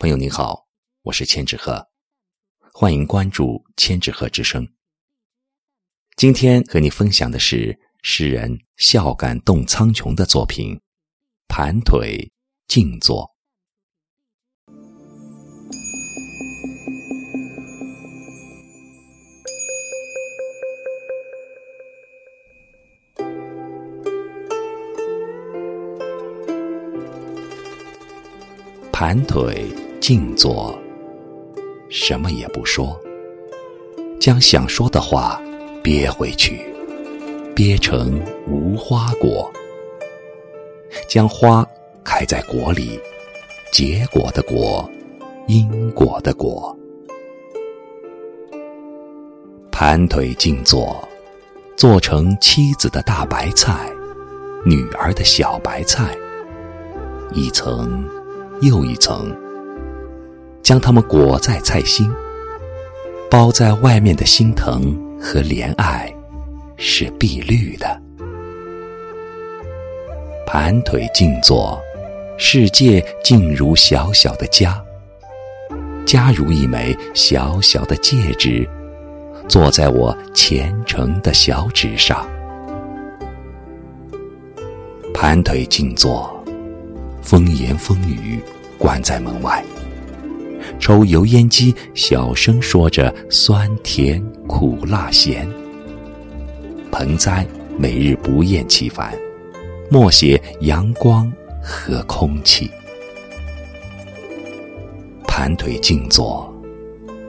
朋友您好，我是千纸鹤，欢迎关注千纸鹤之声。今天和你分享的是诗人孝感动苍穹的作品《盘腿静坐》。盘腿。静坐，什么也不说，将想说的话憋回去，憋成无花果，将花开在果里，结果的果，因果的果。盘腿静坐，做成妻子的大白菜，女儿的小白菜，一层又一层。将它们裹在菜心，包在外面的心疼和怜爱，是碧绿的。盘腿静坐，世界竟如小小的家，家如一枚小小的戒指，坐在我虔诚的小指上。盘腿静坐，风言风语，关在门外。抽油烟机，小声说着酸甜苦辣咸。盆栽每日不厌其烦，默写阳光和空气。盘腿静坐，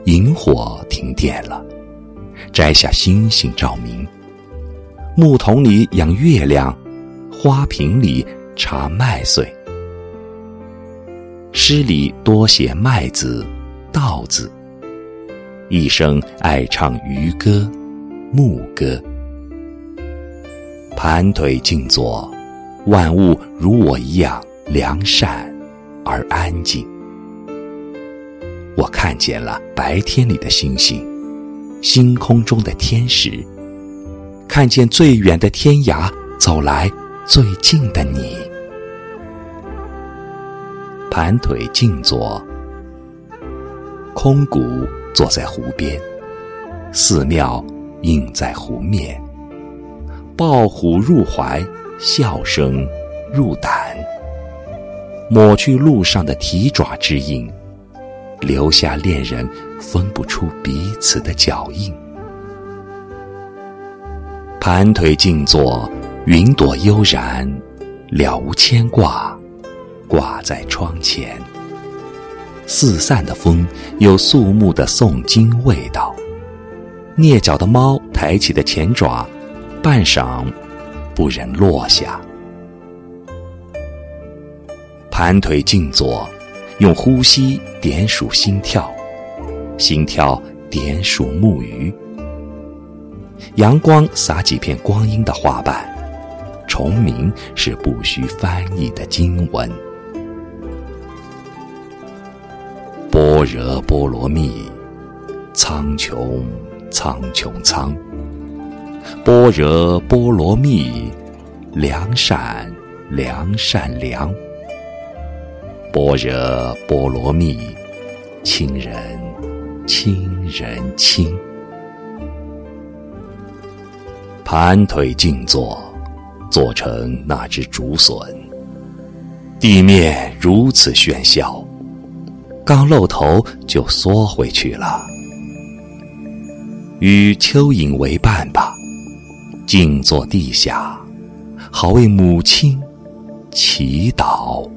萤火停电了，摘下星星照明。木桶里养月亮，花瓶里插麦穗。诗里多写麦子、稻子，一生爱唱渔歌、牧歌。盘腿静坐，万物如我一样良善而安静。我看见了白天里的星星，星空中的天使，看见最远的天涯，走来最近的你。盘腿静坐，空谷坐在湖边，寺庙映在湖面。抱虎入怀，笑声入胆，抹去路上的蹄爪之印，留下恋人分不出彼此的脚印。盘腿静坐，云朵悠然，了无牵挂。挂在窗前，四散的风有肃穆的诵经味道。蹑脚的猫抬起的前爪，半晌不忍落下。盘腿静坐，用呼吸点数心跳，心跳点数木鱼。阳光洒几片光阴的花瓣，虫鸣是不需翻译的经文。般若波罗蜜，苍穹苍穹苍。般若波罗蜜，良善良善良。般若波罗蜜，亲人亲人亲。盘腿静坐，做成那只竹笋。地面如此喧嚣。刚露头就缩回去了，与蚯蚓为伴吧，静坐地下，好为母亲祈祷。